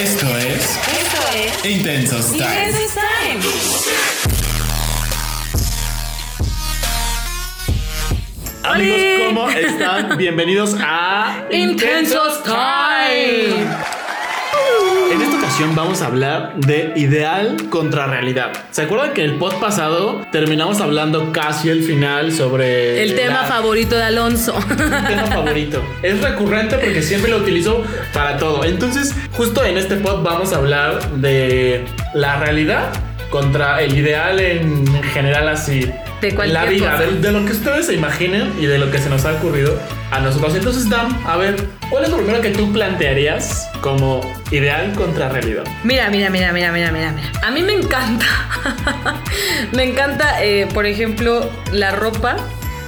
Esto es Esto es Intensos Time. Intensos Time. Amigos. ¿cómo están? Bienvenidos a Intensos Time. Ocasión vamos a hablar de ideal contra realidad. ¿Se acuerdan que el post pasado terminamos hablando casi al final sobre El tema la- favorito de Alonso. Mi tema favorito. Es recurrente porque siempre lo utilizo para todo. Entonces, justo en este pod vamos a hablar de la realidad contra el ideal en general así. De cualquier la vida, cosa. de, de lo que ustedes se imaginen y de lo que se nos ha ocurrido a nosotros. Entonces, Dam, a ver, ¿cuál es lo primero que tú plantearías como ideal contra realidad? Mira, mira, mira, mira, mira, mira. mira. A mí me encanta. me encanta, eh, por ejemplo, la ropa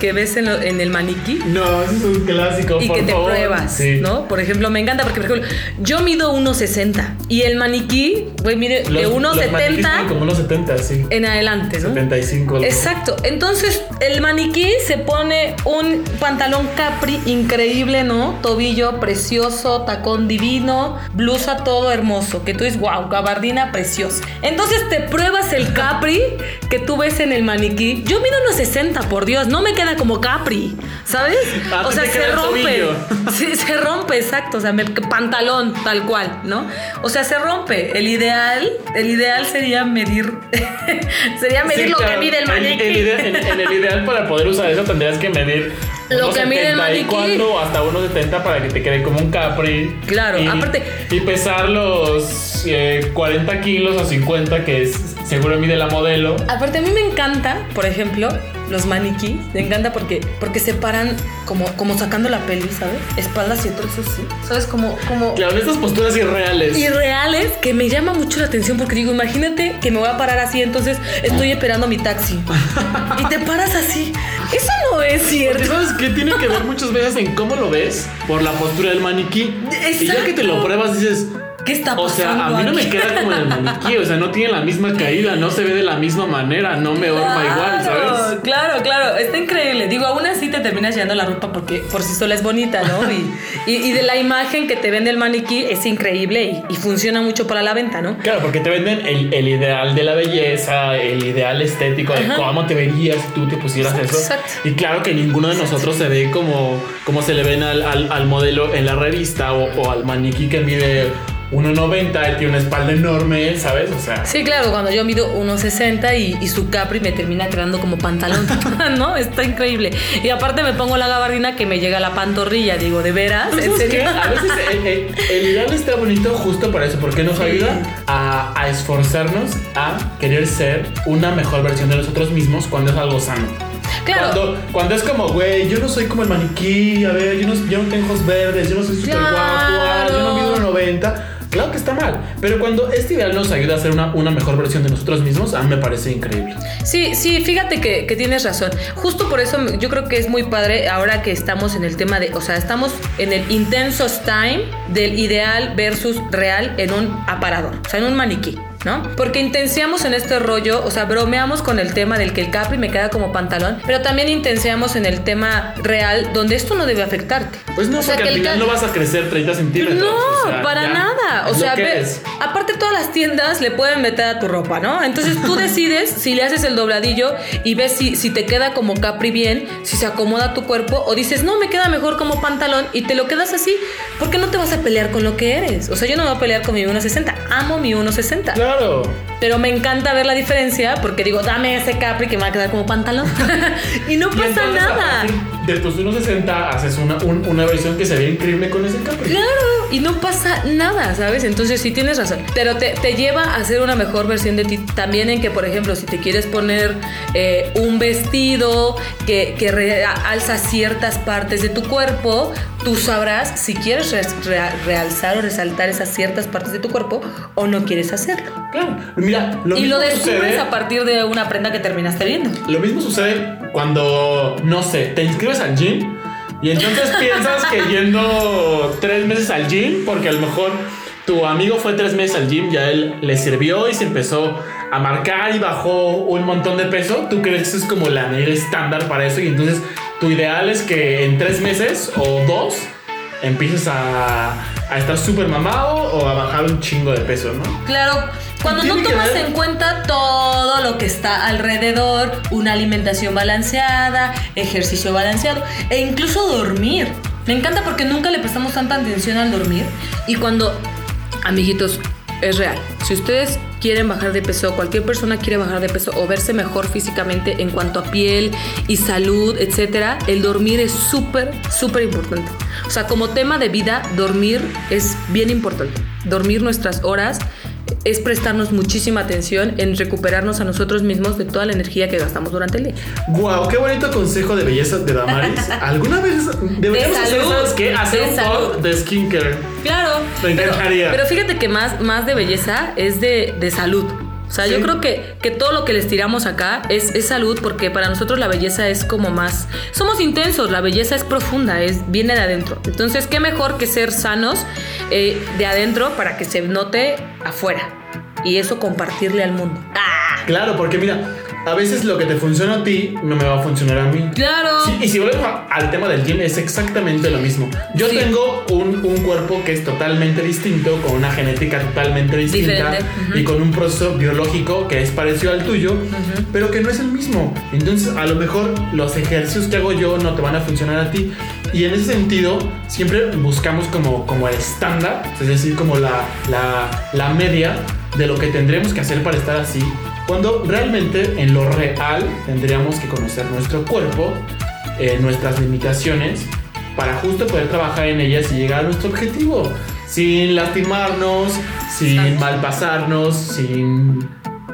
que ves en, lo- en el maniquí. No, eso es un clásico. y por que te favor. pruebas, Sí. ¿no? Por ejemplo, me encanta porque, por ejemplo, yo mido 1.60 y el maniquí, güey, mide de Los- los maniquís 1.70 tienen como unos 70, sí. en adelante, ¿no? 75. algo. Exacto. Entonces, el maniquí se pone un pantalón capri increíble, ¿no? Tobillo precioso, tacón divino, blusa todo hermoso. Que tú dices, wow, gabardina preciosa. Entonces te pruebas el capri que tú ves en el maniquí. Yo mido unos 60, por Dios. No me queda como capri, ¿sabes? Ah, o sea, se rompe. Sí, se rompe, exacto. O sea, me- pantalón, tal cual, ¿no? O sea, se rompe. El ideal, el ideal sería medir. sería medir Sí, lo claro. que mide el maniquí. en, en el ideal para poder usar eso tendrías que medir Lo que mide el maniquí. 1.74 o hasta 1.70 para que te quede como un capri. Claro, y, aparte- Y pesar los eh, 40 kilos o 50 que es, seguro mide la modelo. Aparte, a mí me encanta, por ejemplo, los maniquí. Me encanta porque, porque se paran como, como sacando la peli, ¿sabes? Espaldas y torsos, sí. ¿Sabes? Como, como Claro, estas posturas irreales. irreales que me llama mucho la atención porque digo, imagínate que me voy a parar así, entonces estoy esperando mi taxi. y te paras así. Eso no es Porque cierto. sabes que tiene que ver muchas veces en cómo lo ves por la postura del maniquí. Y ya que te lo Exacto. pruebas dices, ¿Qué está pasando? O sea, a mí no me queda como en el maniquí, o sea, no tiene la misma caída, no se ve de la misma manera, no me horma igual, ¿sabes? Claro, claro, está increíble. Digo, aún así te terminas llevando la ropa porque por sí sola es bonita, ¿no? Y, y, y de la imagen que te vende el maniquí es increíble y, y funciona mucho para la venta, ¿no? Claro, porque te venden el, el ideal de la belleza, el ideal estético de Ajá. cómo te verías si tú te pusieras Exacto, eso. exacto. Y claro que ninguno de nosotros se ve como, como se le ven al, al- al modelo en la revista o, o al maniquí que mide 1,90 y tiene una espalda enorme, ¿sabes? O sea, Sí, claro, cuando yo mido 1,60 y, y su capri me termina quedando como pantalón, ¿no? Está increíble. Y aparte me pongo la gabardina que me llega a la pantorrilla, digo, ¿de veras? ¿En ¿sabes serio? A veces el, el- el ideal está bonito justo para eso, porque nos ayuda a, a esforzarnos a querer ser una mejor versión de nosotros mismos cuando es algo sano. Claro. Cuando, cuando es como, güey, yo no soy como el maniquí, a ver, yo no, yo no tengo ojos verdes, yo no soy súper guapo, ah, yo no mido 90. Claro que está mal, pero cuando este ideal nos ayuda a ser una, una mejor versión de nosotros mismos, a mí me parece increíble. Sí, sí, fíjate que, que tienes razón. Justo por eso yo creo que es muy padre ahora que estamos en el tema de, o sea, estamos en el intensos time del ideal versus real en un aparador, o sea, en un maniquí. ¿No? Porque intensiamos en este rollo, o sea, bromeamos con el tema del que el capri me queda como pantalón, pero también intensiamos en el tema real donde esto no debe afectarte. Pues no, O sea, porque que al final no vas a crecer 30 centímetros. no, o sea, para ya, nada. O sea, ve- aparte todas las tiendas le pueden meter a tu ropa, ¿no? Entonces tú decides si le haces el dobladillo y ves si, si te queda como capri bien, si se acomoda tu cuerpo o dices, no, me queda mejor como pantalón y te lo quedas así, porque no te vas a pelear con lo que eres. O sea, yo no me voy a pelear con mi 1.60, amo mi 1.60. Claro. Claro. Pero me encanta ver la diferencia porque digo, dame ese capri que me va a quedar como pantalón. y no Y pasa entonces, a nada. partir De tus 1.60 haces una, un- una versión que se ve increíble con ese capri. Claro, y no pasa nada, ¿sabes? Entonces sí tienes razón. Pero te, te lleva a ser una mejor versión de ti. También en que, por ejemplo, si te quieres poner eh, un vestido que, que realza ciertas partes de tu cuerpo, tú sabrás si quieres re- re- realzar o resaltar esas ciertas partes de tu cuerpo o no quieres hacerlo. Claro. Mira, lo y mismo lo descubres sucede- a partir de una prenda que terminaste viendo. Lo mismo sucede cuando, no sé, te inscribes al gym y entonces piensas que yendo tres meses al gym, porque a lo mejor tu amigo fue tres meses al gym, ya él le sirvió y se empezó a marcar y bajó un montón de peso, tú crees que es como la manera estándar para eso y entonces tu ideal es que en tres meses o dos empieces a, a estar súper mamado o a bajar un chingo de peso, ¿no? Claro, cuando no tomas en cuenta todo lo que está alrededor, una alimentación balanceada, ejercicio balanceado e incluso dormir. Me encanta porque nunca le prestamos tanta atención al dormir y cuando, amiguitos, es real. Si ustedes quieren bajar de peso, cualquier persona quiere bajar de peso o verse mejor físicamente en cuanto a piel y salud, etcétera, el dormir es súper, súper importante. O sea, como tema de vida, dormir es bien importante. Dormir nuestras horas es prestarnos muchísima atención en recuperarnos a nosotros mismos de toda la energía que gastamos durante el día. Wow, qué bonito consejo de belleza de Damaris. ¿Alguna vez deberíamos De hacer, salud, ¿sabes qué? Hacer de un pod de skincare. Claro. Me pero, encantaría. pero fíjate que más, más de belleza es de, de salud. O sea, yo creo que, que todo lo que les tiramos acá es, es salud porque para nosotros la belleza es como más... Somos intensos, la belleza es profunda, es, viene de adentro. Entonces, ¿qué mejor que ser sanos eh, de adentro para que se note afuera? Y eso compartirle al mundo. ¡Ah! Claro, porque mira, a veces lo que te funciona a ti no me va a funcionar a mí. Claro. Sí, y si volvemos al tema del gym, es exactamente lo mismo. Yo Sí. tengo un, un cuerpo que es totalmente distinto, con una genética totalmente distinta Diferente, ujú. y con un proceso biológico que es parecido al tuyo, pero que no es el mismo. Entonces, a lo mejor los ejercicios que hago yo no te van a funcionar a ti. Y en ese sentido, siempre buscamos como, como el estándar, es decir, como la, la, la media de lo que tendremos que hacer para estar así. Cuando realmente en lo real tendríamos que conocer nuestro cuerpo, eh, nuestras limitaciones, para justo poder trabajar en ellas y llegar a nuestro objetivo. Sin lastimarnos, sin malpasarnos, sin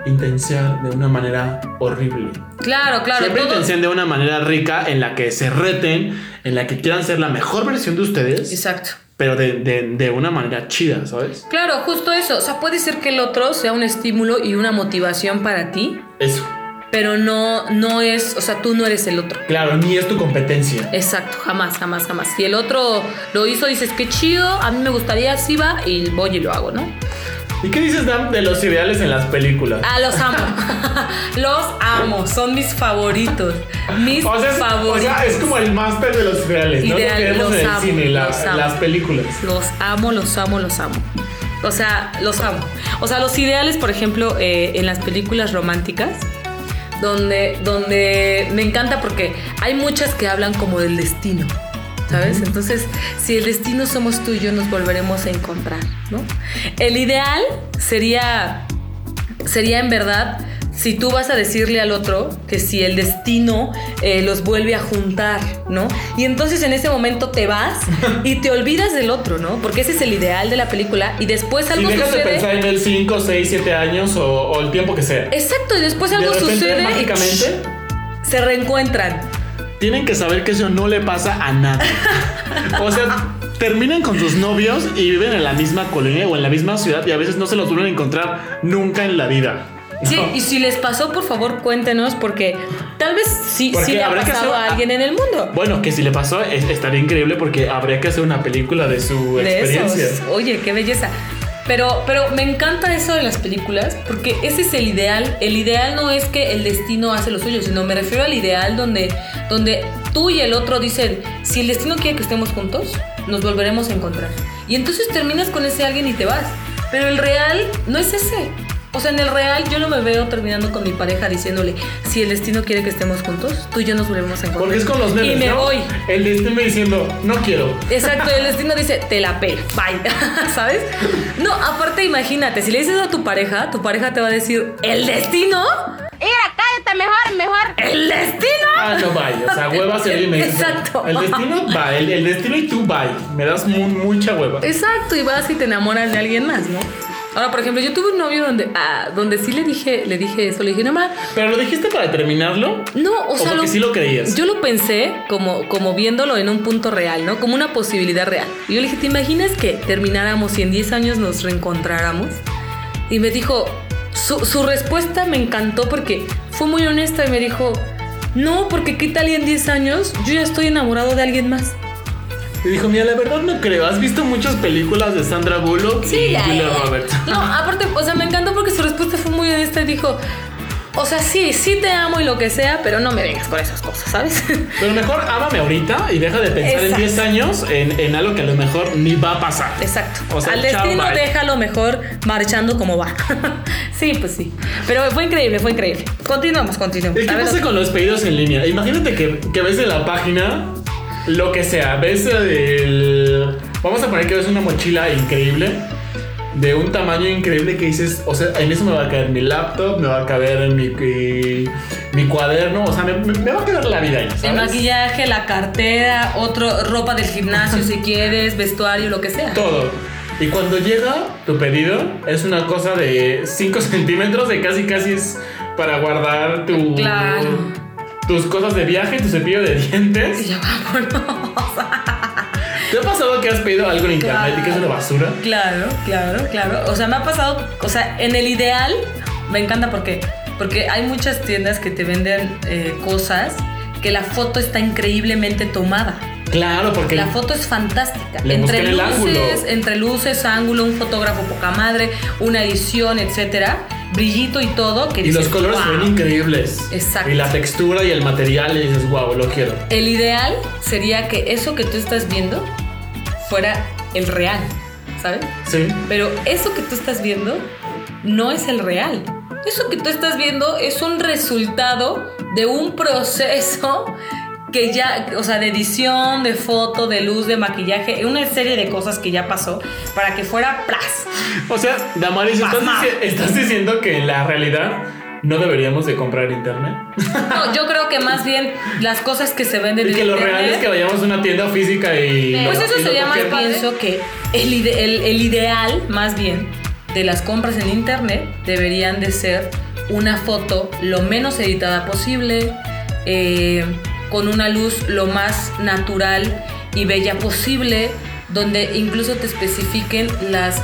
intenciar de una manera horrible. Claro, claro. Siempre todo- de una manera rica en la que se reten, en la que quieran ser la mejor versión de ustedes, Exacto. Pero de, de- de una manera chida, ¿sabes? Claro, justo eso. O sea, puede ser que el otro sea un estímulo y una motivación para ti, Eso. pero no, no es, o sea, tú no eres el otro. Claro, ni es tu competencia. Exacto, jamás, jamás, jamás. Si el otro lo hizo, dices, qué chido, a mí me gustaría, así va, y voy y lo hago, ¿no? ¿Y qué dices, Dan, de los ideales en las películas? Ah, los amo. los amo, son mis favoritos. Mis O sea, es, o favoritos. sea, es como el máster de los ideales, ¿no? Ideal, Lo que vemos en el cine, la- las películas. Los amo, los amo, los amo. O sea, los amo. O sea, los ideales, por ejemplo, eh, en las películas románticas, donde, donde me encanta porque hay muchas que hablan como del destino. ¿Sabes? Entonces, si el destino somos tú y yo, nos volveremos a encontrar, ¿no? El ideal sería, sería en verdad, si tú vas a decirle al otro que si el destino eh, los vuelve a juntar, ¿no? Y entonces en ese momento te vas y te olvidas del otro, ¿no? Porque ese es el ideal de la película y después Y algo dejas de sucede. pensar en el 5, 6, 7 años o, o el tiempo que sea. Exacto, y después De algo repente, sucede mágicamente, y se reencuentran. Tienen que saber que eso no le pasa a nadie. o sea, terminan con sus novios y viven en la misma colonia o en la misma ciudad y a veces no se los vuelven a encontrar nunca en la vida. Sí, No. y si les pasó, por favor, cuéntenos, porque tal vez sí, sí le ha pasado hacer- a alguien en el mundo. Bueno, que si le pasó es- estaría increíble porque habría que hacer una película de su de experiencia. esos. Oye, qué belleza. Pero, pero me encanta eso de las películas porque ese es el ideal. El ideal no es que el destino hace lo suyo, sino me refiero al ideal donde, donde tú y el otro dicen, si el destino quiere que estemos juntos, nos volveremos a encontrar. Y entonces terminas con ese alguien y te vas. Pero el real no es ese. O sea, en el real yo no me veo terminando con mi pareja diciéndole, si el destino quiere que estemos juntos, tú y yo nos volvemos a encontrar. Porque es con los memes, Y me ¿no? voy. El destino diciendo, no quiero. Exacto, el destino dice, te la pela, bye, ¿sabes? No, aparte imagínate, si le dices a tu pareja, tu pareja te va a decir, ¿el destino? Mira, cállate mejor, mejor. ¿El destino? Ah, no vaya. O sea, hueva y me Exacto. El destino va, el, el destino y tú bye. Me das mu- mucha hueva. Exacto, y vas y te enamoras de alguien más, ¿no? Ahora, por ejemplo, yo tuve un novio donde, ah, donde sí le dije, le dije eso, le dije, no ma, Pero lo dijiste para terminarlo. no, o, O sea, porque sí lo creías. Yo lo pensé como, como viéndolo en un punto real, ¿no? Como una posibilidad real. Y yo le dije, ¿te imaginas que termináramos y en 10 años nos reencontráramos? Y me dijo, su, su respuesta me encantó porque fue muy honesta y me dijo, no, porque qué tal y en 10 años yo ya estoy enamorado de alguien más. Y dijo, mira, la verdad no creo. ¿Has visto muchas películas de Sandra Bullock y ya, Julia ya. Roberts? No, aparte, o sea, me encantó porque su respuesta fue muy honesta y dijo, O sea, sí, sí te amo y lo que sea, pero no me vengas con esas cosas, ¿sabes? Pero mejor ámame ahorita y deja de pensar en Exacto. 10 años en, en algo que a lo mejor ni va a pasar. Exacto. O sea, Al chao, destino bye. déjalo mejor marchando como va. sí, pues sí. Pero fue increíble, fue increíble. Continuamos, continuamos. ¿Y qué pasa con los pedidos en línea? Imagínate que, que ves en la página lo que sea. Ves el. Vamos a poner que ves una mochila increíble. De un tamaño increíble que dices, o sea, en eso me va a caer mi laptop, me va a caber en mi, mi, mi cuaderno, o sea, me, va a quedar la vida ahí, ¿sabes? El maquillaje, la cartera, otro ropa del gimnasio si quieres, vestuario, lo que sea. Todo. Y cuando llega tu pedido, es una cosa de 5 centímetros, de casi casi es para guardar tu, Claro. Tus cosas de viaje, tu cepillo de dientes. Y ya vámonos. ¿Te ha pasado que has pedido algo en internet y que es una basura? Claro, claro, claro. O sea, me ha pasado, o sea, en el ideal, me encanta porque, porque hay muchas tiendas que te venden eh, cosas que la foto está increíblemente tomada. Claro, porque La foto es fantástica. Le entre el ángulo. luces, entre luces, ángulo, un fotógrafo poca madre, una edición, etcétera, brillito y todo. Que y los colores "Wow". ven increíbles. Exacto. Y la textura y el material y dices, wow, lo quiero. El ideal sería que eso que tú estás viendo fuera el real, ¿sabes? Sí. Pero eso que tú estás viendo no es el real. Eso que tú estás viendo es un resultado de un proceso que ya, o sea, de edición, de foto, de luz, de maquillaje, una serie de cosas que ya pasó para que fuera plas. O sea, Damaris, ¿estás, diciendo que en la realidad no deberíamos de comprar internet. No, yo creo que más bien las cosas que se venden Y que lo internet, real es que vayamos a una tienda física y... Pues lo- eso y sería más, pienso que el, ide- el- el ideal, más bien, de las compras en internet deberían de ser una foto lo menos editada posible, eh, con una luz lo más natural y bella posible, donde incluso te especifiquen las,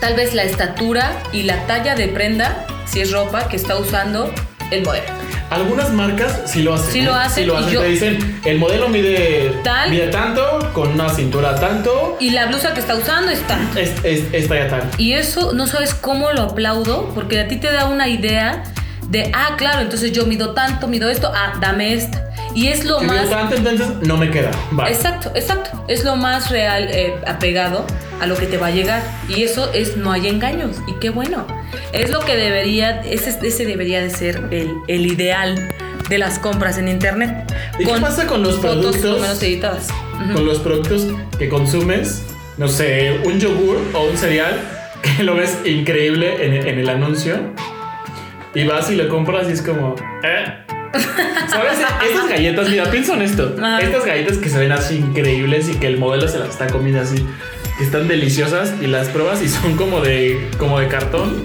tal vez la estatura y la talla de prenda, si es ropa, que está usando el modelo. Algunas marcas sí lo hacen. Sí lo ¿eh? hacen, Sí lo y hacen. yo- Te dicen, el modelo mide, Tal. mide tanto, con una cintura tanto, Y la blusa que está usando está... es, es, es talla tal. Y eso no sabes cómo lo aplaudo, porque a ti te da una idea de, ah, claro, entonces yo mido tanto, mido esto, ah, dame esta. Y es lo Si mido más... tanto, entonces no me queda. Vale. Exacto, exacto. Es lo más real, eh, apegado a lo que te va a llegar. Y eso es, no hay engaños. Y qué bueno. Es lo que debería, ese, ese debería de ser el, el ideal de las compras en internet. ¿Y qué pasa con los productos? menos editadas. Ujú. Con los productos que consumes, no sé, un yogur o un cereal que lo ves increíble en, en el anuncio y vas y lo compras y es como, ¿eh? ¿Sabes? Estas galletas, mira, piensa en esto. Ajá. Estas galletas que se ven así increíbles y que el modelo se las está comiendo así, que están deliciosas y las pruebas y son como de, como de cartón.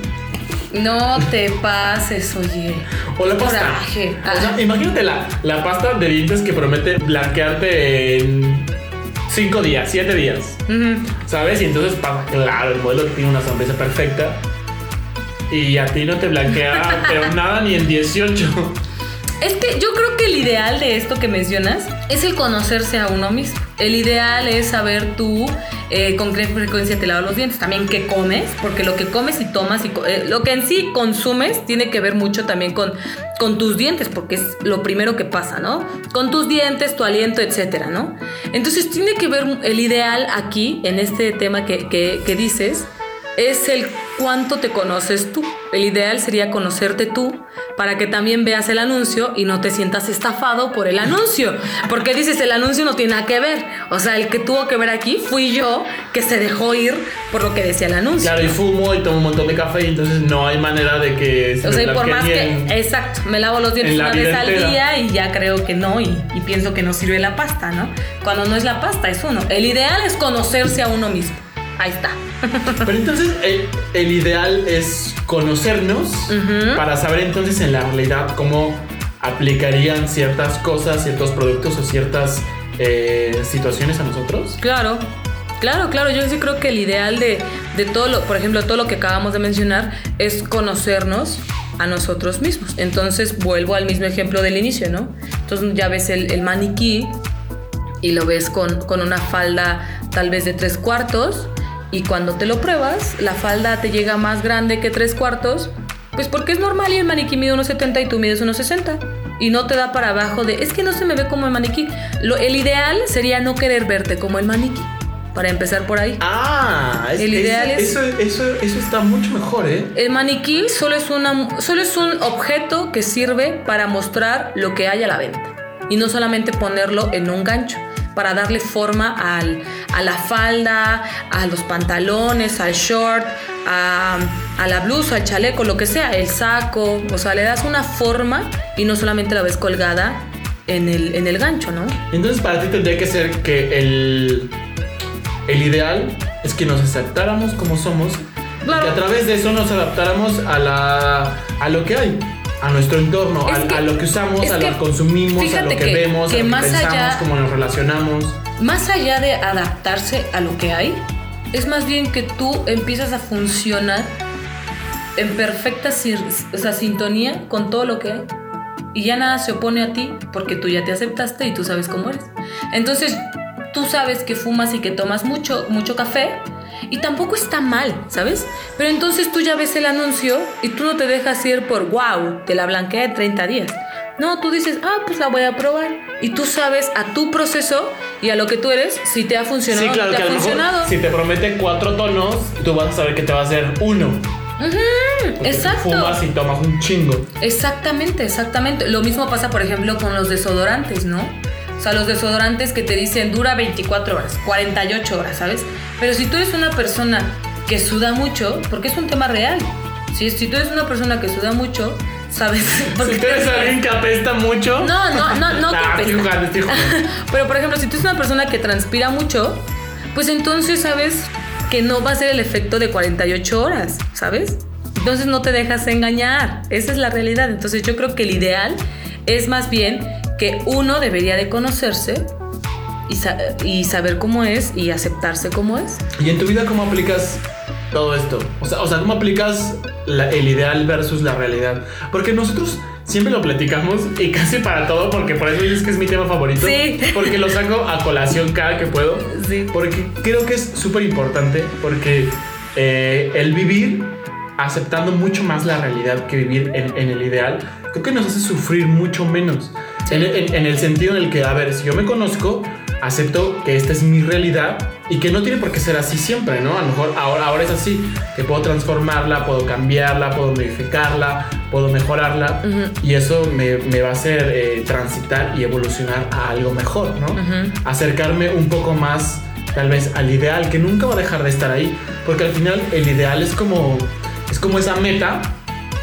No te pases, oye. O la pasta. Coraje. O sea, imagínate la, la pasta de dientes que promete blanquearte en 5 días, 7 días. Ujú. ¿Sabes? Y entonces pasa, claro, el modelo tiene una sonrisa perfecta. Y a ti no te blanquea, pero nada ni en 18. Es que yo creo que el ideal de esto que mencionas es el conocerse a uno mismo. El ideal es saber tú eh, con qué frecuencia te lavas los dientes, también qué comes, porque lo que comes y tomas y eh, lo que en sí consumes tiene que ver mucho también con, con tus dientes, porque es lo primero que pasa, ¿no? Con tus dientes, tu aliento, etcétera, ¿no? Entonces tiene que ver el ideal aquí, en este tema que, que- que dices, es el cuánto te conoces tú. El ideal sería conocerte tú para que también veas el anuncio y no te sientas estafado por el anuncio. Porque dices, el anuncio no tiene nada que ver. O sea, el que tuvo que ver aquí fui yo que se dejó ir por lo que decía el anuncio. Claro, y fumo y tomo un montón de café y entonces no hay manera de que se O sea, y por más que, exacto, me lavo los dientes una vez al día y ya creo que no y, y pienso que no sirve la pasta, ¿no? Cuando no es la pasta, es uno. El ideal es conocerse a uno mismo. Ahí está. Pero entonces el, el ideal es conocernos para saber entonces en la realidad cómo aplicarían ciertas cosas, ciertos productos o ciertas eh, situaciones a nosotros. Claro, claro, claro. Yo sí creo que el ideal de, de todo lo, por ejemplo, todo lo que acabamos de mencionar es conocernos a nosotros mismos. Entonces vuelvo al mismo ejemplo del inicio, ¿no? Entonces ya ves el, el maniquí y lo ves con, con una falda tal vez de tres cuartos y cuando te lo pruebas, la falda te llega más grande que tres cuartos Pues porque es normal y el maniquí mide 1,70 y tú mides 1,60. Y no te da para abajo de, es que no se me ve como el maniquí. Lo, el ideal sería no querer verte como el maniquí. Para empezar por ahí. Ah, El es- ideal es- Eso, eso, eso está mucho mejor, ¿eh? El maniquí solo es, una, solo es un objeto que sirve para mostrar lo que hay a la venta. Y no solamente ponerlo en un gancho. Para darle forma al- a la falda, a los pantalones, al short, a, a la blusa, al chaleco, lo que sea, el saco. O sea, le das una forma y no solamente la ves colgada en el, en el gancho, ¿no? Entonces para ti tendría que ser que el, el ideal es que nos aceptáramos como somos Claro. y que a través de eso nos adaptáramos a, la, a lo que hay, a nuestro entorno, a, que- a lo que usamos, a lo que consumimos, a lo que, que- vemos, que a lo que más pensamos, allá- cómo nos relacionamos. Más allá de adaptarse a lo que hay, es más bien que tú empiezas a funcionar en perfecta sir- o sea, sintonía con todo lo que hay. Y ya nada se opone a ti porque tú ya te aceptaste y tú sabes cómo eres. Entonces, tú sabes que fumas y que tomas mucho, mucho café y tampoco está mal, ¿sabes? Pero entonces tú ya ves el anuncio y tú no te dejas ir por, wow, te la blanqueé en 30 días. No, tú dices, ah, pues la voy a probar. Y tú sabes a tu proceso y a lo que tú eres si te ha funcionado Sí, o claro que a ha mejor funcionado. si te promete cuatro tonos, tú vas a saber que te va a hacer uno. Porque tú exacto. fumas y tomas un chingo. Exactamente, exactamente. Lo mismo pasa, por ejemplo, con los desodorantes, ¿no? O sea, los desodorantes que te dicen dura 24 horas, 48 horas, ¿sabes? Pero si tú eres una persona que suda mucho, porque es un tema real. Si, si tú eres una persona que suda mucho, ¿sabes? Porque Si tú eres alguien que apesta mucho. No, no, no, no que Nah, estoy apesta. jugando, estoy jugando. Pero por ejemplo, si tú eres una persona que transpira mucho, pues entonces sabes que no va a ser el efecto de 48 horas, ¿sabes? Entonces no te dejas engañar. Esa es la realidad. Entonces yo creo que el ideal es más bien que uno debería de conocerse y, sa- y saber cómo es y aceptarse como es. ¿Y en tu vida cómo aplicas todo esto? O sea, o sea ¿cómo aplicas la- el ideal versus la realidad? Porque nosotros siempre lo platicamos y casi para todo, porque por eso dices que es mi tema favorito. Sí. Porque lo saco a colación cada que puedo. Sí. Porque creo que es súper importante, porque eh, el vivir aceptando mucho más la realidad que vivir en, en el ideal, creo que nos hace sufrir mucho menos. En, en- en el sentido en el que, a ver, si yo me conozco, acepto que esta es mi realidad y que no tiene por qué ser así siempre, ¿no? A lo mejor ahora, ahora es así, que puedo transformarla, puedo cambiarla, puedo modificarla, puedo mejorarla y eso me, me va a hacer eh, transitar y evolucionar a algo mejor, ¿no? Ujú. Acercarme un poco más tal vez al ideal, que nunca va a dejar de estar ahí, porque al final el ideal es como, es como esa meta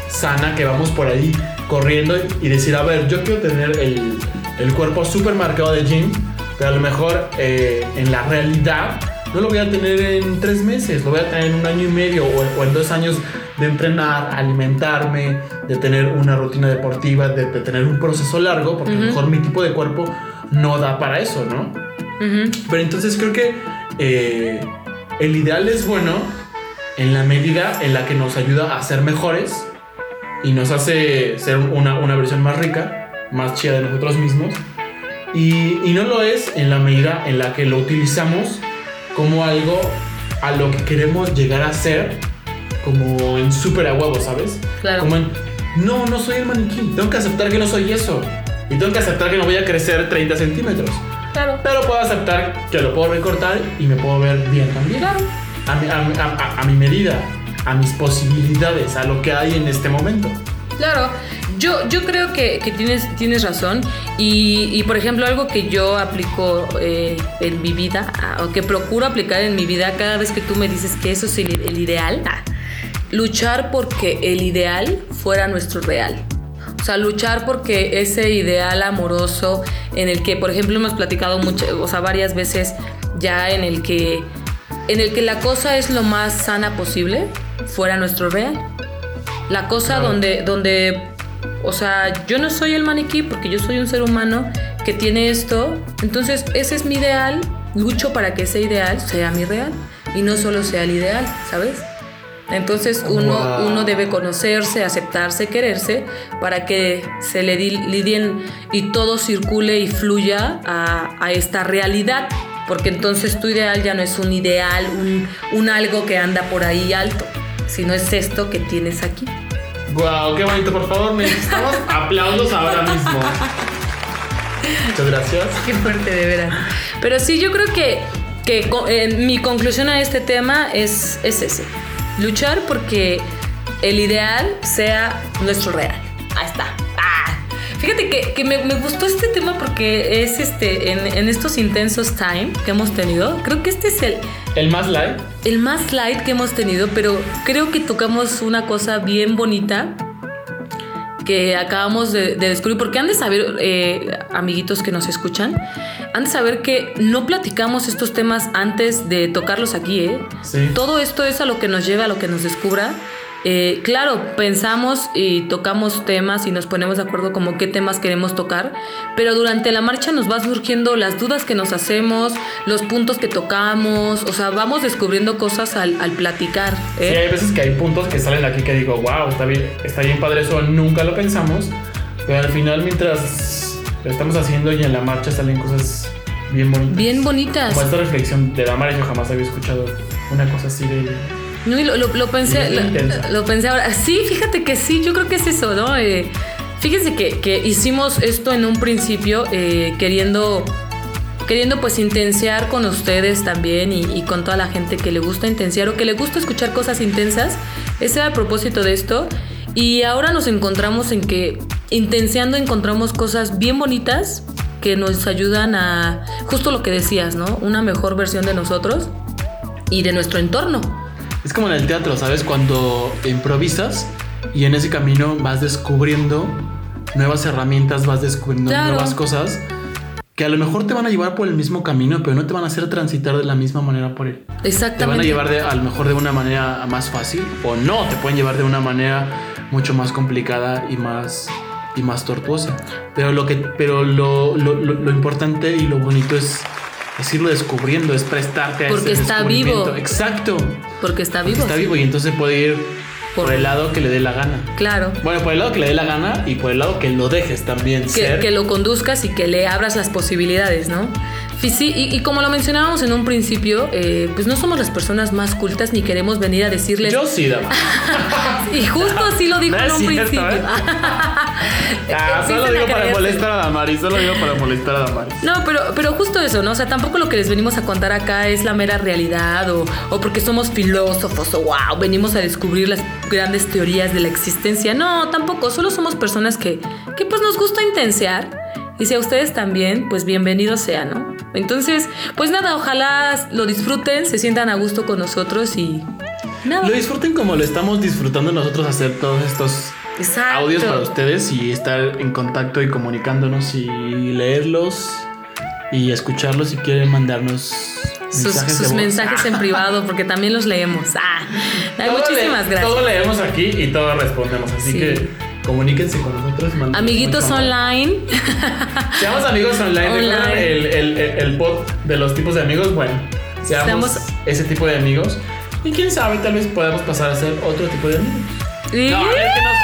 sana que vamos por ahí corriendo y decir, a ver, yo quiero tener el, el cuerpo súper marcado de gym, pero a lo mejor eh, en la realidad no lo voy a tener en tres meses, lo voy a tener en un año y medio o, o en dos años de entrenar, alimentarme, de tener una rutina deportiva, de, de tener un proceso largo, porque a lo mejor mi tipo de cuerpo no da para eso, ¿no? Pero entonces creo que eh, el ideal es bueno en la medida en la que nos ayuda a ser mejores y nos hace ser una, una versión más rica, más chida de nosotros mismos. Y, y no lo es en la medida en la que lo utilizamos como algo a lo que queremos llegar a ser, como en súper a huevo, ¿sabes? Claro. Como en, no, no soy el maniquí, tengo que aceptar que no soy eso. Y tengo que aceptar que no voy a crecer 30 centímetros. Claro. Pero puedo aceptar que lo puedo recortar y me puedo ver bien también. Claro. A mi, a a- a mi medida, a mis posibilidades, a lo que hay en este momento. Claro, yo, yo creo que, que tienes, tienes razón y, por ejemplo algo que yo aplico eh, en mi vida o que procuro aplicar en mi vida cada vez que tú me dices que eso es el, el ideal, ah, luchar porque el ideal fuera nuestro real. O sea, luchar porque ese ideal amoroso en el que, por ejemplo, hemos platicado mucho, o sea, varias veces ya en el que en el que la cosa es lo más sana posible, fuera nuestro real. La cosa donde, donde, o sea, yo no soy el maniquí porque yo soy un ser humano que tiene esto. Entonces, ese es mi ideal. Lucho para que ese ideal sea mi real y no solo sea el ideal, ¿sabes? Entonces uno, Wow. uno debe conocerse, aceptarse, quererse para que se le di- lidien y todo circule y fluya a, a esta realidad. Porque entonces tu ideal ya no es un ideal, un, un algo que anda por ahí alto, sino es esto que tienes aquí. Wow, qué bonito, por favor, necesitamos aplausos ahora mismo. Muchas gracias. Qué fuerte, de veras. Pero sí, yo creo que, que eh, mi conclusión a este tema es, es ese. Luchar porque el ideal sea nuestro real. Ahí está. Fíjate que, que me, me gustó este tema porque es este, en, en estos intensos time que hemos tenido, creo que este es el, El más light. el más light que hemos tenido, pero creo que tocamos una cosa bien bonita que acabamos de, de descubrir, porque han de saber, eh, amiguitos que nos escuchan, han de saber que no platicamos estos temas antes de tocarlos aquí, ¿eh? Sí. Todo esto es a lo que nos lleva, a lo que nos descubra. Eh, claro, pensamos y tocamos temas y nos ponemos de acuerdo como qué temas queremos tocar, pero durante la marcha nos va surgiendo las dudas que nos hacemos, los puntos que tocamos, o sea, vamos descubriendo cosas al, al platicar. Sí, ¿eh? hay veces que hay puntos que salen aquí que digo, wow, está bien, está bien padre eso, nunca lo pensamos. Pero al final, mientras lo estamos haciendo y en la marcha salen cosas bien bonitas. Bien bonitas. Como esta reflexión de Damara, yo jamás había escuchado una cosa así de. No, y lo, lo- lo pensé, lo, lo pensé ahora. Sí, fíjate que sí, yo creo que es eso, ¿no? Eh, fíjense que, que hicimos esto en un principio eh, queriendo, queriendo pues intensiar con ustedes también y, y con toda la gente que le gusta intensiar o que le gusta escuchar cosas intensas. Ese era el propósito de esto. Y ahora nos encontramos en que intensiando encontramos cosas bien bonitas que nos ayudan a, justo lo que decías, ¿no? Una mejor versión de nosotros y de nuestro entorno. Es como en el teatro, ¿sabes? Cuando improvisas y en ese camino vas descubriendo nuevas herramientas, vas descubriendo Claro. nuevas cosas que a lo mejor te van a llevar por el mismo camino, pero no te van a hacer transitar de la misma manera por él. Te Exactamente. van a llevar de, a lo mejor de una manera más fácil o no, te pueden llevar de una manera mucho más complicada y más y más tortuosa. Pero lo que pero lo, lo, lo- lo importante y lo bonito es, es irlo descubriendo, es prestarte a Porque ese está vivo. Exacto. Porque está Porque vivo. está vivo y entonces puede ir por, Por- el lado que le dé la gana. Claro. Bueno, por el lado que le dé la gana y por el lado que lo dejes también Que, ser. que lo conduzcas y que le abras las posibilidades, ¿no? Y Sí, y, como lo mencionábamos en un principio, eh, pues no somos las personas más cultas ni queremos venir a decirles. Yo sí, dama. y justo así lo dijo No en un cierto, principio. ¿eh? Ah, solo digo para molestar a Damari, solo digo para molestar a Damari. No, pero, pero justo eso, ¿no? O sea, tampoco lo que les venimos a contar acá es la mera realidad o, o porque somos filósofos o wow, venimos a descubrir las grandes teorías de la existencia. No, tampoco, solo somos personas que, que pues nos gusta intensear. Y si a ustedes también, pues bienvenidos sean, ¿no? Entonces, pues nada, ojalá lo disfruten, se sientan a gusto con nosotros y nada. Lo disfruten como lo estamos disfrutando nosotros hacer todos estos Exacto. audios para ustedes y estar en contacto y comunicándonos y leerlos y escucharlos si quieren mandarnos Sus, mensajes sus mensajes en privado, porque también los leemos. Ah, muchísimas le- gracias. Todo leemos aquí y todo respondemos, así Sí. que comuníquense con nosotros. Amiguitos online. Seamos amigos online. Online. ¿Recuerdan el, el, el, el pod de los tipos de amigos? Bueno, seamos Seamos- ese tipo de amigos. Y quién sabe, tal vez podamos pasar a ser otro tipo de amigos. No, que nos-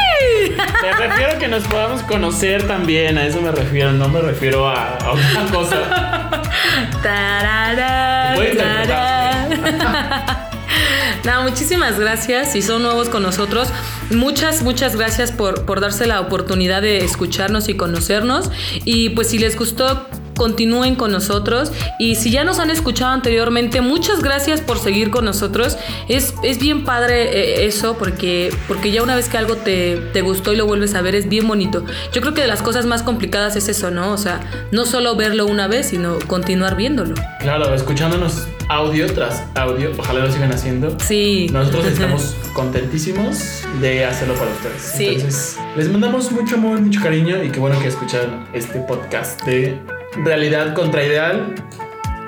me refiero a que nos podamos conocer también, a eso me refiero, no me refiero a, a otra cosa. Tarara, No, muchísimas gracias. Si son nuevos con nosotros, muchas, muchas gracias por, por darse la oportunidad de escucharnos y conocernos. Y pues si les gustó, continúen con nosotros. Y si ya nos han escuchado anteriormente, muchas gracias por seguir con nosotros. Es, es bien padre eh, eso, porque, porque ya una vez que algo te, te gustó y lo vuelves a ver, es bien bonito. Yo creo que de las cosas más complicadas es eso, ¿no? O sea, no solo verlo una vez, sino continuar viéndolo. Claro, escuchándonos audio tras audio, ojalá lo sigan haciendo. Sí. Nosotros estamos contentísimos de hacerlo para ustedes. Sí. Entonces, les mandamos mucho amor, mucho cariño y qué bueno que escuchan este podcast de realidad contra ideal.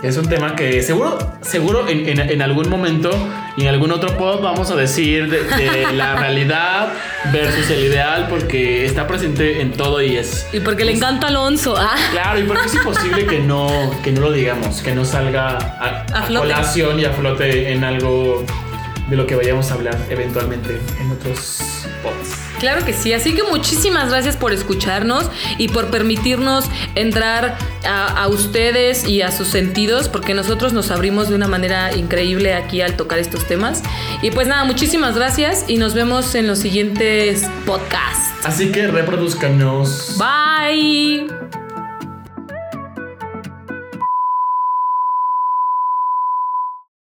Es un tema que seguro, seguro en, en- en algún momento y en algún otro pod vamos a decir de, de la realidad versus el ideal porque está presente en todo y es Y porque le encanta Alonso. Ah. Claro, y porque es imposible que no, que no lo digamos, que no salga a, A a flote. colación y a flote en algo de lo que vayamos a hablar eventualmente en otros pods. Claro que sí, así que muchísimas gracias por escucharnos y por permitirnos entrar a, a ustedes y a sus sentidos, porque nosotros nos abrimos de una manera increíble aquí al tocar estos temas. Y pues nada, muchísimas gracias y nos vemos en los siguientes podcasts. Así que reproduzcanos. Bye.